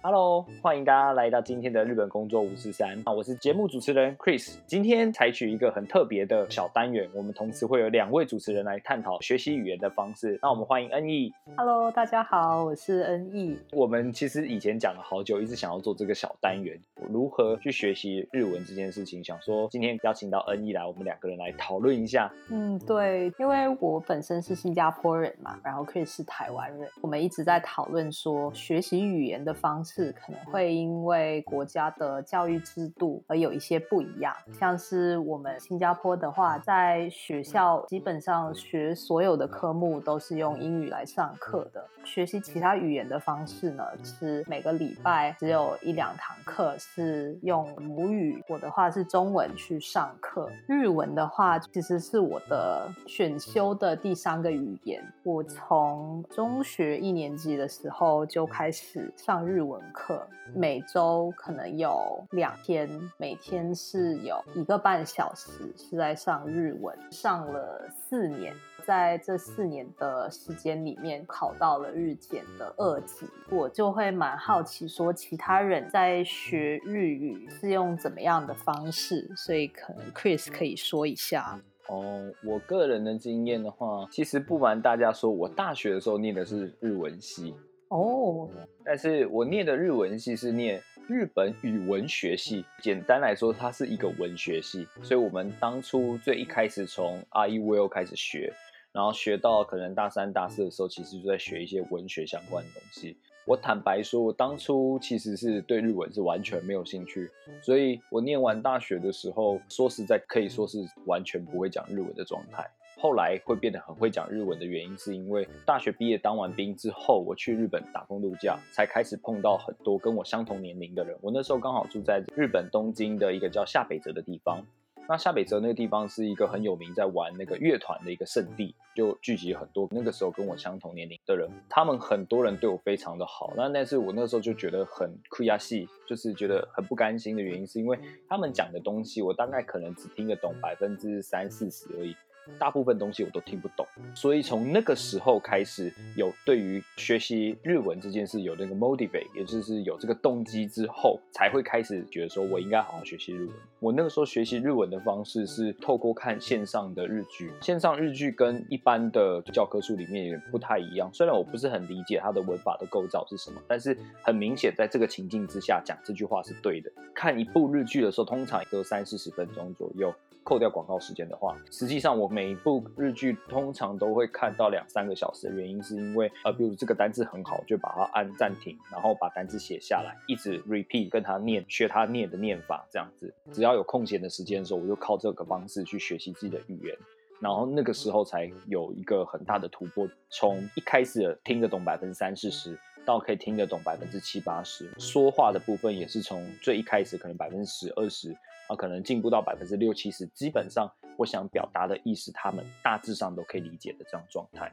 Hello，欢迎大家来到今天的日本工作五四三啊，我是节目主持人 Chris。今天采取一个很特别的小单元，我们同时会有两位主持人来探讨学习语言的方式。那我们欢迎恩义。Hello，大家好，我是恩义。我们其实以前讲了好久，一直想要做这个小单元，如何去学习日文这件事情。想说今天邀请到恩义来，我们两个人来讨论一下。嗯，对，因为我本身是新加坡人嘛，然后 Chris 是台湾人，我们一直在讨论说，学习语言的方式可能会因为国家的教育制度而有一些不一样。像是我们新加坡的话，在学校基本上学所有的科目都是用英语来上课的。学习其他语言的方式呢，是每个礼拜只有一两堂课是用母语，我的话是中文去上课。日文的话，其实是我的选修的第三个语言。我从中学一年级的时候就开始上日文课，每周可能有两天，每天是有一个半小时是在上日文，上了四年。在这四年的时间里面，考到了日检的二级，我就会蛮好奇，说其他人在学日语是用怎么样的方式，所以可能 Chris 可以说一下。哦，我个人的经验的话，其实不瞒大家说，我大学的时候念的是日文系，哦，但是我念的日文系是念日本语文学系，简单来说，它是一个文学系，所以我们当初最一开始从 R E V O 开始学，然后学到可能大三、大四的时候，其实就在学一些文学相关的东西。我坦白说，我当初其实是对日文是完全没有兴趣，所以我念完大学的时候，说实在可以说是完全不会讲日文的状态。后来会变得很会讲日文的原因，是因为大学毕业当完兵之后，我去日本打工度假，才开始碰到很多跟我相同年龄的人。我那时候刚好住在日本东京的一个叫下北泽的地方。那下北泽那个地方是一个很有名在玩那个乐团的一个圣地，就聚集很多那个时候跟我相同年龄的人，他们很多人对我非常的好。那但是我那时候就觉得很苦亚系，就是觉得很不甘心的原因，是因为他们讲的东西我大概可能只听得懂百分之三四十而已。大部分东西我都听不懂，所以从那个时候开始，有对于学习日文这件事有那个 motivate，也就是有这个动机之后，才会开始觉得说我应该好好学习日文。我那个时候学习日文的方式是透过看线上的日剧，线上日剧跟一般的教科书里面也不太一样。虽然我不是很理解它的文法的构造是什么，但是很明显在这个情境之下讲这句话是对的。看一部日剧的时候，通常都三四十分钟左右。扣掉广告时间的话，实际上我每一部日剧通常都会看到两三个小时的原因，是因为呃，比如这个单字很好，就把它按暂停，然后把单字写下来，一直 repeat 跟他念，学他念的念法，这样子。只要有空闲的时间的时候，我就靠这个方式去学习自己的语言，然后那个时候才有一个很大的突破，从一开始听得懂百分之三四十。到可以听得懂百分之七八十，说话的部分也是从最一开始可能百分之十二十啊，可能进步到百分之六七十，基本上我想表达的意思，他们大致上都可以理解的这样状态。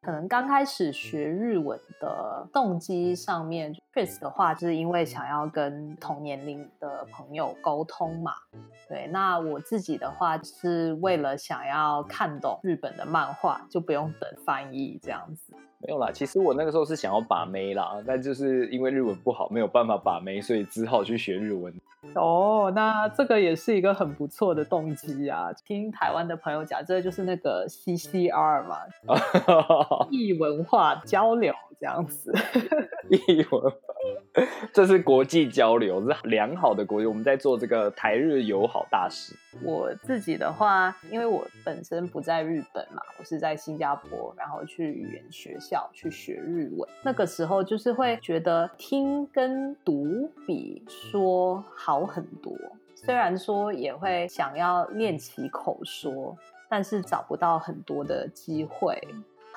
可能刚开始学日文的动机上面，Chris 的话就是因为想要跟同年龄的朋友沟通嘛。对，那我自己的话是为了想要看懂日本的漫画，就不用等翻译这样子。没有啦，其实我那个时候是想要把妹啦，但就是因为日文不好，没有办法把妹，所以只好去学日文。哦，那这个也是一个很不错的动机啊！听台湾的朋友讲，这就是那个 CCR 嘛，异文化交流这样子。异文，这是国际交流，是良好的国际。我们在做这个台日友好大使。我自己的话，因为我本身不在日本嘛，我是在新加坡，然后去语言学校去学日文。那个时候就是会觉得听跟读比说好很多，虽然说也会想要练习口说，但是找不到很多的机会。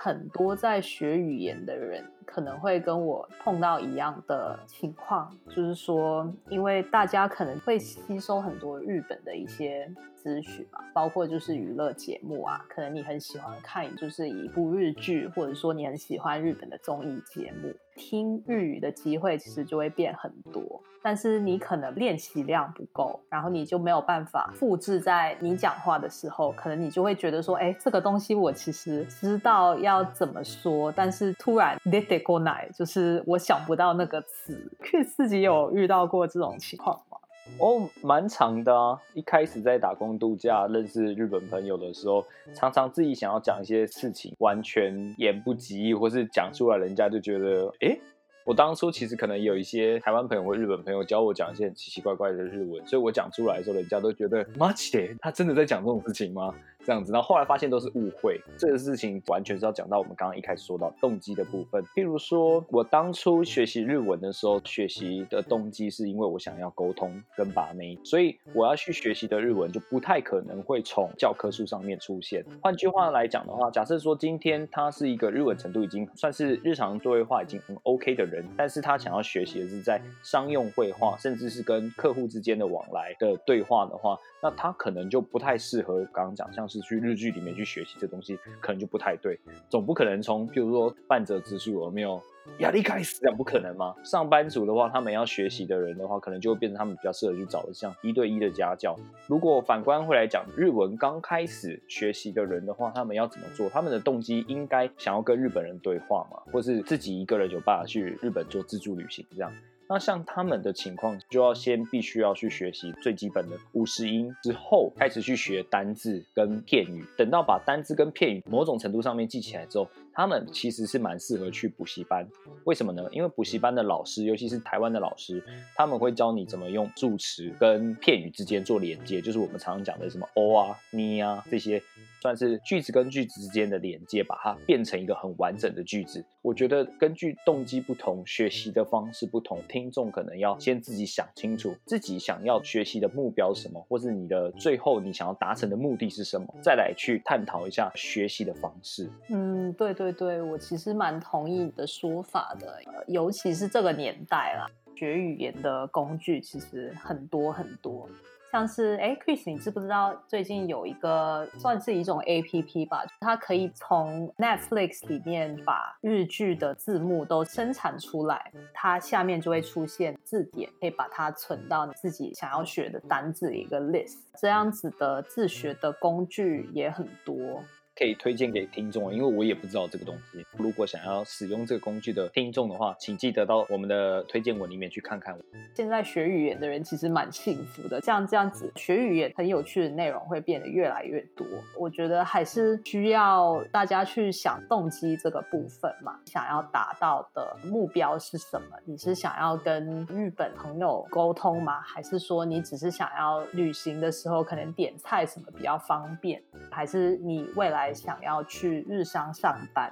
很多在学语言的人可能会跟我碰到一样的情况，就是说，因为大家可能会吸收很多日本的一些资讯嘛，包括就是娱乐节目啊，可能你很喜欢看就是一部日剧，或者说你很喜欢日本的综艺节目，听日语的机会其实就会变很多。但是你可能练习量不够，然后你就没有办法复制在你讲话的时候，可能你就会觉得说，哎，这个东西我其实知道要怎么说，但是突然 l it go n 就是我想不到那个词。Chris 自己有遇到过这种情况吗？哦，蛮长的啊。一开始在打工度假认识日本朋友的时候，常常自己想要讲一些事情，完全言不及义，或是讲出来，人家就觉得，哎。我当初其实可能有一些台湾朋友或日本朋友教我讲一些很奇奇怪怪的日文，所以我讲出来的时候，人家都觉得妈切，他真的在讲这种事情吗？这样子，然后后来发现都是误会。这个事情完全是要讲到我们刚刚一开始说到动机的部分。譬如说，我当初学习日文的时候，学习的动机是因为我想要沟通跟把妹，所以我要去学习的日文就不太可能会从教科书上面出现。换句话来讲的话，假设说今天他是一个日文程度已经算是日常对话已经很 OK 的人，但是他想要学习的是在商用绘画，甚至是跟客户之间的往来的对话的话。那他可能就不太适合刚刚讲，像是去日剧里面去学习这东西，可能就不太对。总不可能从，譬如说半泽直树有没有压力开始，这样不可能吗？上班族的话，他们要学习的人的话，可能就会变成他们比较适合去找的像一对一的家教。如果反观回来讲，日文刚开始学习的人的话，他们要怎么做？他们的动机应该想要跟日本人对话嘛，或是自己一个人有办法去日本做自助旅行这样。那像他们的情况，就要先必须要去学习最基本的五十音，之后开始去学单字跟片语。等到把单字跟片语某种程度上面记起来之后，他们其实是蛮适合去补习班，为什么呢？因为补习班的老师，尤其是台湾的老师，他们会教你怎么用助词跟片语之间做连接，就是我们常常讲的什么哦啊、你啊这些，算是句子跟句子之间的连接，把它变成一个很完整的句子。我觉得根据动机不同，学习的方式不同，听众可能要先自己想清楚自己想要学习的目标是什么，或是你的最后你想要达成的目的是什么，再来去探讨一下学习的方式。嗯，对对对，我其实蛮同意你的说法的，尤其是这个年代啦，学语言的工具其实很多很多，像是哎，Chris，你知不知道最近有一个算是一种 A P P 吧，它可以从 Netflix 里面把日剧的字幕都生产出来，它下面就会出现字典，可以把它存到你自己想要学的单字一个 list，这样子的自学的工具也很多。可以推荐给听众，因为我也不知道这个东西。如果想要使用这个工具的听众的话，请记得到我们的推荐文里面去看看。现在学语言的人其实蛮幸福的，像这样子学语言很有趣的内容会变得越来越多。我觉得还是需要大家去想动机这个部分嘛，想要达到的目标是什么？你是想要跟日本朋友沟通吗？还是说你只是想要旅行的时候可能点菜什么比较方便？还是你未来？想要去日商上班，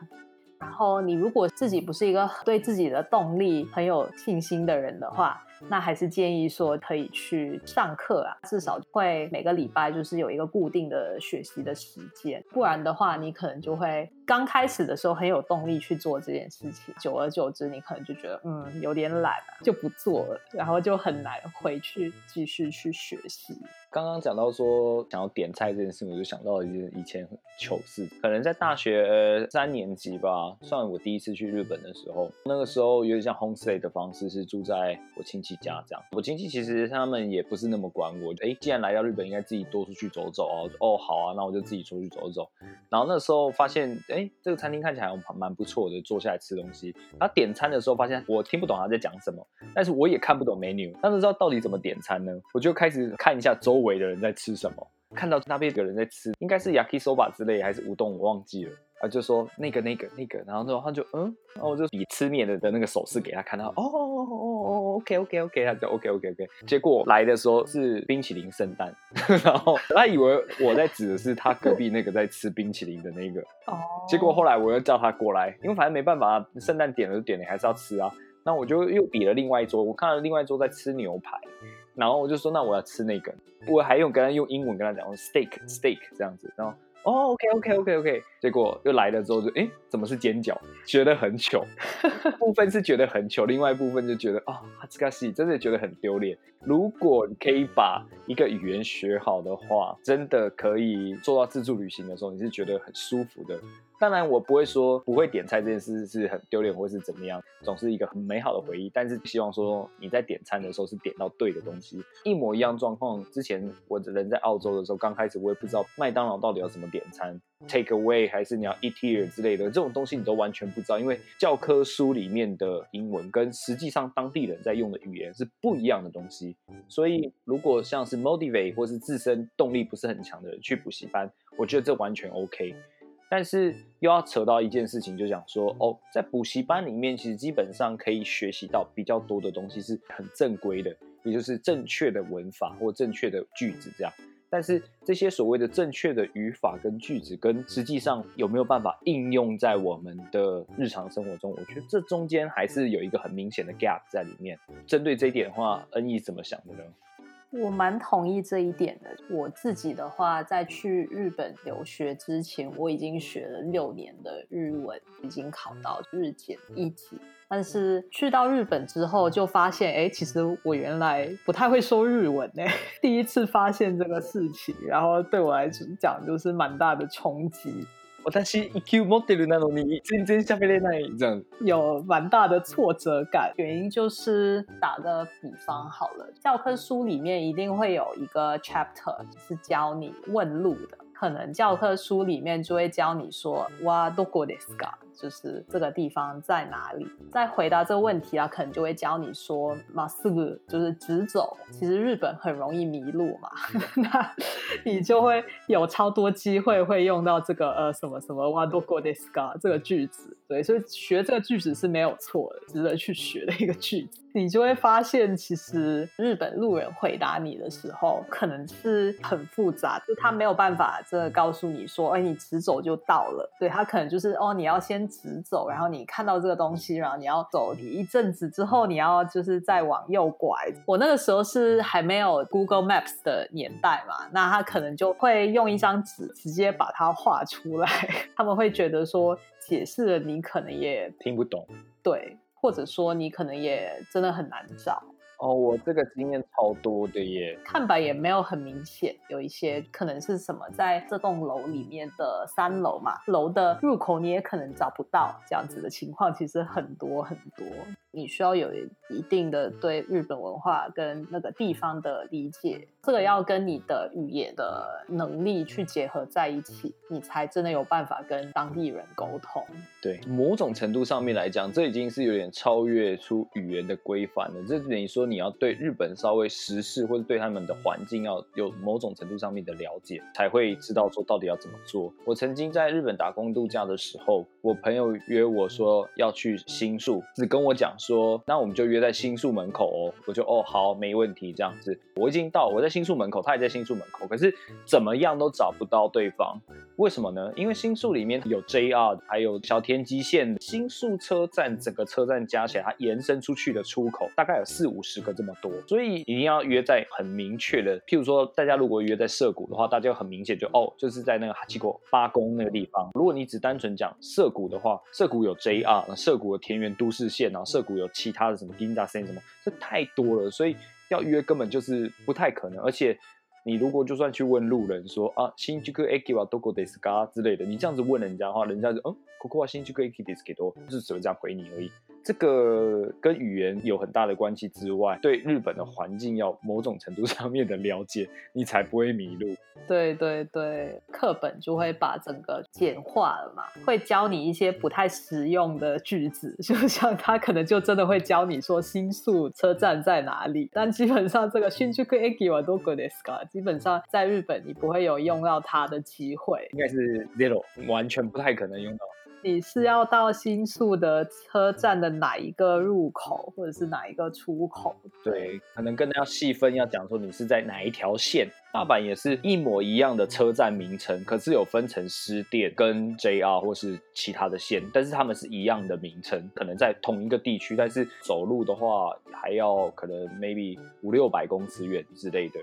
然后你如果自己不是一个对自己的动力很有信心的人的话。那还是建议说可以去上课啊，至少会每个礼拜就是有一个固定的学习的时间，不然的话你可能就会刚开始的时候很有动力去做这件事情，久而久之你可能就觉得嗯有点懒了，就不做了，然后就很难回去继续去学习。刚刚讲到说想要点菜这件事，我就想到一件以前糗事，可能在大学三年级吧，算我第一次去日本的时候，那个时候有点像 homestay 的方式，是住在我亲戚。家这样，我亲戚其实他们也不是那么管我。哎，既然来到日本，应该自己多出去走走哦。哦，好啊，那我就自己出去走走。然后那时候发现，哎，哎这个餐厅看起来蛮不错的，坐下来吃东西。他点餐的时候发现我听不懂他在讲什么，但是我也看不懂 menu，但是知道到底怎么点餐呢？我就开始看一下周围的人在吃什么，看到那边有人在吃，应该是 yakisoba 之类还是乌冬，我忘记了。啊，就说那个、那个、那个，然后之后他就嗯，然后我就比吃面的的那个手势给他看他，哦哦哦哦，OK OK OK，他就 OK OK OK。结果来的时候是冰淇淋圣诞，然后他以为我在指的是他隔壁那个在吃冰淇淋的那个，哦。结果后来我又叫他过来，因为反正没办法，圣诞点了就点了，还是要吃啊。那我就又比了另外一桌，我看到另外一桌在吃牛排，然后我就说那我要吃那个，我还用跟他用英文跟他讲，steak steak 这样子，然后。哦，OK OK OK OK，结果又来了之后就，哎，怎么是尖角？觉得很糗，部分是觉得很糗，另外一部分就觉得啊，这个戏真的觉得很丢脸。如果你可以把一个语言学好的话，真的可以做到自助旅行的时候，你是觉得很舒服的。当然，我不会说不会点菜这件事是很丢脸或是怎么样，总是一个很美好的回忆。但是希望说你在点餐的时候是点到对的东西，一模一样状况。之前我人在澳洲的时候，刚开始我也不知道麦当劳到底要怎么点餐，take away 还是你要 eat here 之类的这种东西，你都完全不知道，因为教科书里面的英文跟实际上当地人在用的语言是不一样的东西。所以，如果像是 motivate 或是自身动力不是很强的人去补习班，我觉得这完全 OK。但是又要扯到一件事情，就讲说哦，在补习班里面，其实基本上可以学习到比较多的东西，是很正规的，也就是正确的文法或正确的句子这样。但是这些所谓的正确的语法跟句子，跟实际上有没有办法应用在我们的日常生活中，我觉得这中间还是有一个很明显的 gap 在里面。针对这一点的话，恩义怎么想的呢？我蛮同意这一点的。我自己的话，在去日本留学之前，我已经学了六年的日文，已经考到日检一级。但是去到日本之后，就发现，哎，其实我原来不太会说日文呢。第一次发现这个事情，然后对我来讲，就是蛮大的冲击。但是一 Q model 那种你真真下面那这样有蛮大的挫折感，原因就是打个比方好了，教科书里面一定会有一个 chapter 是教你问路的，可能教科书里面就会教你说哇どこですか， 就是这个地方在哪里。在回答这个问题啊，可能就会教你说马斯克就是直走。其实日本很容易迷路嘛，那你就会有超多机会会用到这个呃什么什么哇多过 d i s c a 这个句子。对，所以学这个句子是没有错的，值得去学的一个句子。你就会发现，其实日本路人回答你的时候，可能是很复杂，就他没有办法真的告诉你说，哎，你直走就到了。对他可能就是哦，你要先直走，然后你看到这个东西，然后你要走一阵子之后，你要就是再往右拐。我那个时候是还没有 Google Maps 的年代嘛，那他可能就会用一张纸直接把它画出来。他们会觉得说，解释了你可能也听不懂。对。或者说你可能也真的很难找哦，我这个经验超多的耶，看白也没有很明显，有一些可能是什么在这栋楼里面的三楼嘛，楼的入口你也可能找不到，这样子的情况其实很多很多。你需要有一定的对日本文化跟那个地方的理解，这个要跟你的语言的能力去结合在一起，你才真的有办法跟当地人沟通。对，某种程度上面来讲，这已经是有点超越出语言的规范了。这等于说你要对日本稍微时事或者对他们的环境要有某种程度上面的了解，才会知道说到底要怎么做。我曾经在日本打工度假的时候，我朋友约我说要去新宿，只跟我讲。说，那我们就约在新宿门口哦。我就哦，好，没问题，这样子。我已经到，我在新宿门口，他也在新宿门口，可是怎么样都找不到对方。为什么呢？因为新宿里面有 JR，还有小田急线。新宿车站整个车站加起来，它延伸出去的出口大概有四五十个这么多，所以一定要约在很明确的。譬如说，大家如果约在涩谷的话，大家很明显就哦，就是在那个哈奇国八宫那个地方。如果你只单纯讲涩谷的话，涩谷有 JR，涩谷的田园都市线，然后涩谷。有其他的什么 Ginza 线什么，这太多了，所以要约根本就是不太可能。而且你如果就算去问路人说啊，新宿 Akiba Doko Deska 之类的，你这样子问人家的话，人家就嗯，Koko 新宿 Akiba Deska 多，就是只会这样回你而已。这个跟语言有很大的关系之外，对日本的环境要某种程度上面的了解，你才不会迷路。对对对，课本就会把整个简化了嘛，会教你一些不太实用的句子，就像他可能就真的会教你说新宿车站在哪里，但基本上这个新宿 eki はどこですか？基本上在日本你不会有用到它的机会，应该是 zero，完全不太可能用到。 你是要到新宿的车站的哪一个入口，或者是哪一个出口？对，可能更要细分，要讲说你是在哪一条线。大阪也是一模一样的车站名称，可是有分成私电跟 JR 或是其他的线，但是他们是一样的名称，可能在同一个地区，但是走路的话还要可能 maybe 五六百公尺远之类的。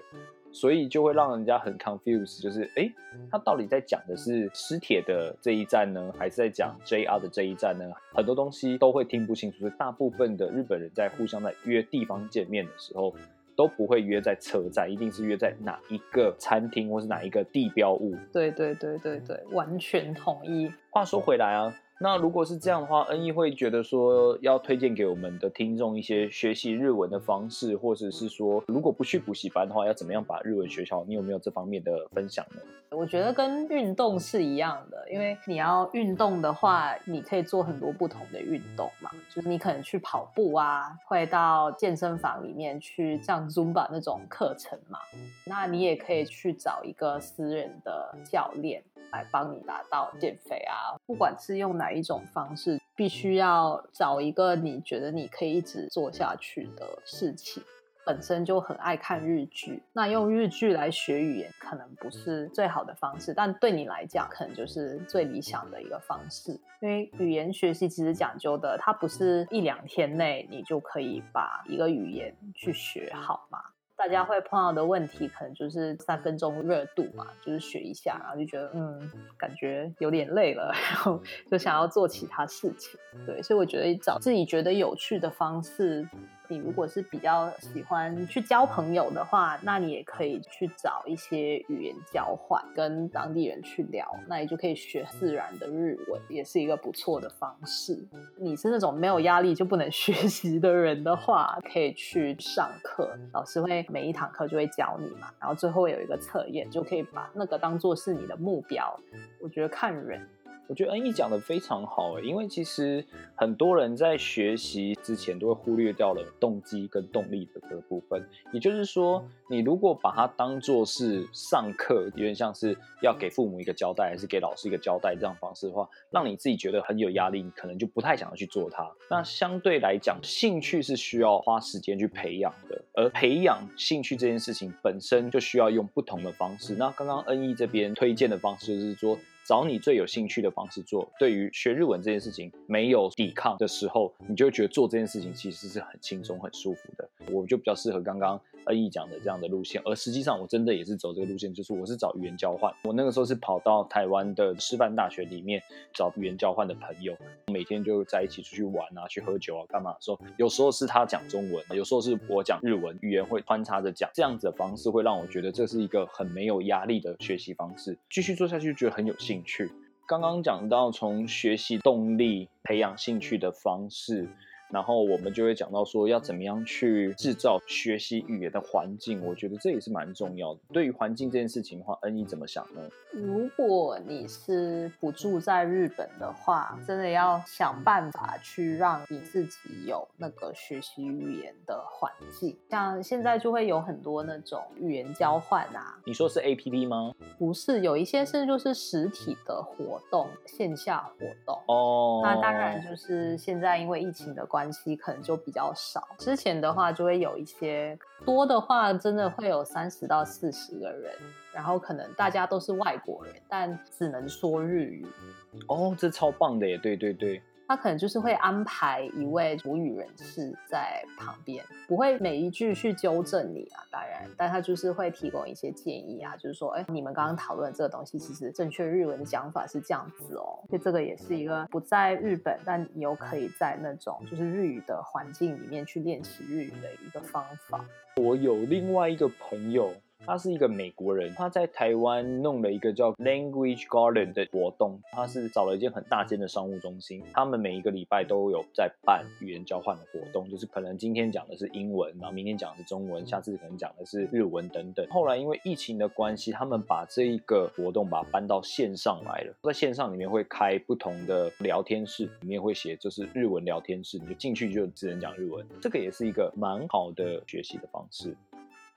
所以就会让人家很 confused，就是哎，他到底在讲的是失铁的这一站呢，还是在讲 JR 的这一站呢？很多东西都会听不清楚。大部分的日本人在互相在约地方见面的时候，都不会约在车站，一定是约在哪一个餐厅或是哪一个地标物。对对对对对，完全同意。话说回来啊。那如果是这样的话，恩义会觉得说要推荐给我们的听众一些学习日文的方式，或者是说如果不去补习班的话，要怎么样把日文学好？你有没有这方面的分享呢？我觉得跟运动是一样的，因为你要运动的话，你可以做很多不同的运动嘛，就是你可能去跑步啊，会到健身房里面去上 Zumba 那种课程嘛，那你也可以去找一个私人的教练。来帮你达到减肥啊！不管是用哪一种方式，必须要找一个你觉得你可以一直做下去的事情。本身就很爱看日剧，那用日剧来学语言可能不是最好的方式，但对你来讲，可能就是最理想的一个方式。因为语言学习其实讲究的，它不是一两天内你就可以把一个语言去学好嘛。大家会碰到的问题，可能就是三分钟热度嘛，就是学一下，然后就觉得嗯，感觉有点累了，然后就想要做其他事情。对，所以我觉得找自己觉得有趣的方式。你如果是比较喜欢去交朋友的话，那你也可以去找一些语言交换，跟当地人去聊，那你就可以学自然的日文，也是一个不错的方式。你是那种没有压力就不能 学习的人的话，可以去上课，老师会每一堂课就会教你嘛，然后最后有一个测验，就可以把那个当做是你的目标。我觉得看人。我觉得恩义讲的非常好诶，因为其实很多人在学习之前都会忽略掉了动机跟动力的这个部分。也就是说，你如果把它当做是上课，有点像是要给父母一个交代，还是给老师一个交代这样方式的话，让你自己觉得很有压力，你可能就不太想要去做它。那相对来讲，兴趣是需要花时间去培养的，而培养兴趣这件事情本身就需要用不同的方式。那刚刚恩义这边推荐的方式就是说。找你最有兴趣的方式做，对于学日文这件事情没有抵抗的时候，你就觉得做这件事情其实是很轻松、很舒服的。我就比较适合刚刚。恩义讲的这样的路线，而实际上我真的也是走这个路线，就是我是找语言交换。我那个时候是跑到台湾的师范大学里面找语言交换的朋友，每天就在一起出去玩啊，去喝酒啊，干嘛说，有时候是他讲中文，有时候是我讲日文，语言会穿插着讲，这样子的方式会让我觉得这是一个很没有压力的学习方式，继续做下去觉得很有兴趣。刚刚讲到从学习动力、培养兴趣的方式。然后我们就会讲到说，要怎么样去制造学习语言的环境，我觉得这也是蛮重要的。对于环境这件事情的话，恩义怎么想呢？如果你是不住在日本的话，真的要想办法去让你自己有那个学习语言的环境。像现在就会有很多那种语言交换啊，你说是 A P P 吗？不是，有一些是就是实体的活动，线下活动。哦，那当然就是现在因为疫情的关。关系可能就比较少，之前的话就会有一些多的话，真的会有三十到四十个人，然后可能大家都是外国人，但只能说日语。哦，这超棒的耶！对对对。他可能就是会安排一位母语人士在旁边，不会每一句去纠正你啊，当然，但他就是会提供一些建议啊，就是说，哎，你们刚刚讨论这个东西，其实正确日文的讲法是这样子哦，所以这个也是一个不在日本，但你又可以在那种就是日语的环境里面去练习日语的一个方法。我有另外一个朋友。他是一个美国人，他在台湾弄了一个叫 Language Garden 的活动。他是找了一间很大间的商务中心，他们每一个礼拜都有在办语言交换的活动，就是可能今天讲的是英文，然后明天讲的是中文，下次可能讲的是日文等等。后来因为疫情的关系，他们把这一个活动把它搬到线上来了，在线上里面会开不同的聊天室，里面会写就是日文聊天室，你就进去就只能讲日文，这个也是一个蛮好的学习的方式。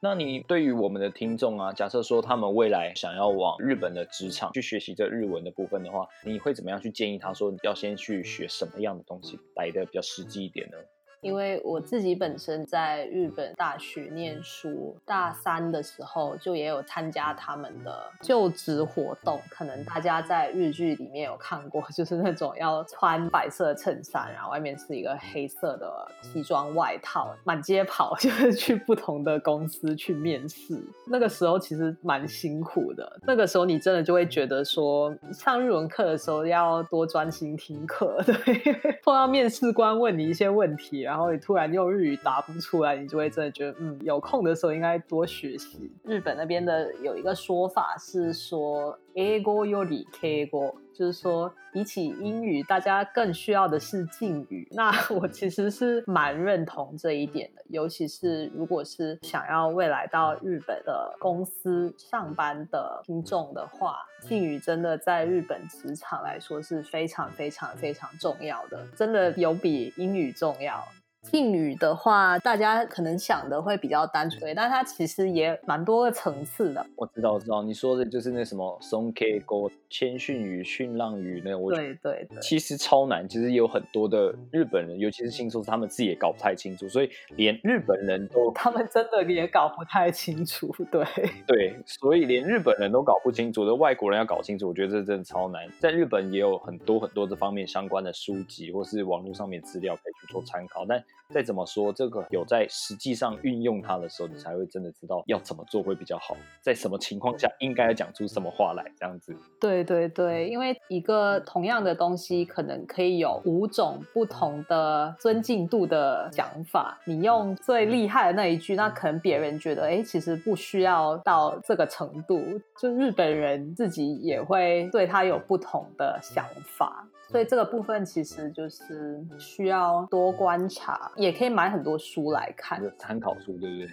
那你对于我们的听众啊，假设说他们未来想要往日本的职场去学习这日文的部分的话，你会怎么样去建议他说要先去学什么样的东西来的比较实际一点呢？因为我自己本身在日本大学念书，大三的时候就也有参加他们的就职活动。可能大家在日剧里面有看过，就是那种要穿白色衬衫，然后外面是一个黑色的西装外套，满街跑，就是去不同的公司去面试。那个时候其实蛮辛苦的。那个时候你真的就会觉得说，上日文课的时候要多专心听课，对，碰到面试官问你一些问题。然后你突然用日语答不出来，你就会真的觉得，嗯，有空的时候应该多学习。日本那边的有一个说法是说，A 国有理 K 国，就是说比起英语，大家更需要的是敬语。那 我其实是蛮认同这一点的，尤其是如果是想要未来到日本的公司上班的听众的话，敬语真的在日本职场来说是非常非常非常重要的，真的有比英语重要。敬语的话，大家可能想的会比较单纯，但它其实也蛮多个层次的。我知道，我知道，你说的就是那什么松 K 沟谦逊语、训浪语那我对对对，其实超难。其实有很多的日本人，尤其是新手，他们自己也搞不太清楚，所以连日本人都，他们真的也搞不太清楚。对对，所以连日本人都搞不清楚的外国人要搞清楚，我觉得这真的超难。在日本也有很多很多这方面相关的书籍，或是网络上面资料可以去做参考，但。再怎么说，这个有在实际上运用它的时候，你才会真的知道要怎么做会比较好，在什么情况下应该要讲出什么话来，这样子。对对对，因为一个同样的东西，可能可以有五种不同的尊敬度的讲法。你用最厉害的那一句，那可能别人觉得，哎，其实不需要到这个程度。就日本人自己也会对他有不同的想法。所以这个部分其实就是需要多观察，也可以买很多书来看，参考书，对不对？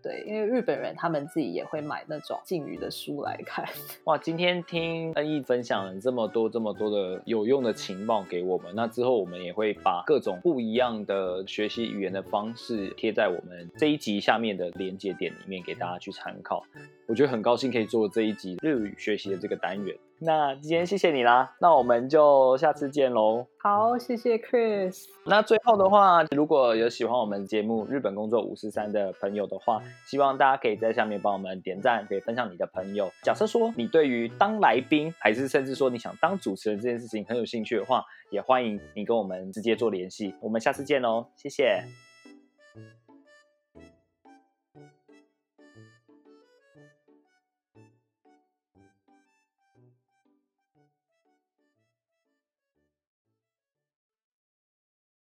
对，因为日本人他们自己也会买那种敬语的书来看。哇，今天听恩义分享了这么多、这么多的有用的情报给我们，那之后我们也会把各种不一样的学习语言的方式贴在我们这一集下面的连接点里面，给大家去参考。我觉得很高兴可以做这一集日语学习的这个单元。那今天谢谢你啦，那我们就下次见喽。好，谢谢 Chris。那最后的话，如果有喜欢我们节目《日本工作五十三》的朋友的话，希望大家可以在下面帮我们点赞，可以分享你的朋友。假设说你对于当来宾，还是甚至说你想当主持人这件事情很有兴趣的话，也欢迎你跟我们直接做联系。我们下次见喽，谢谢。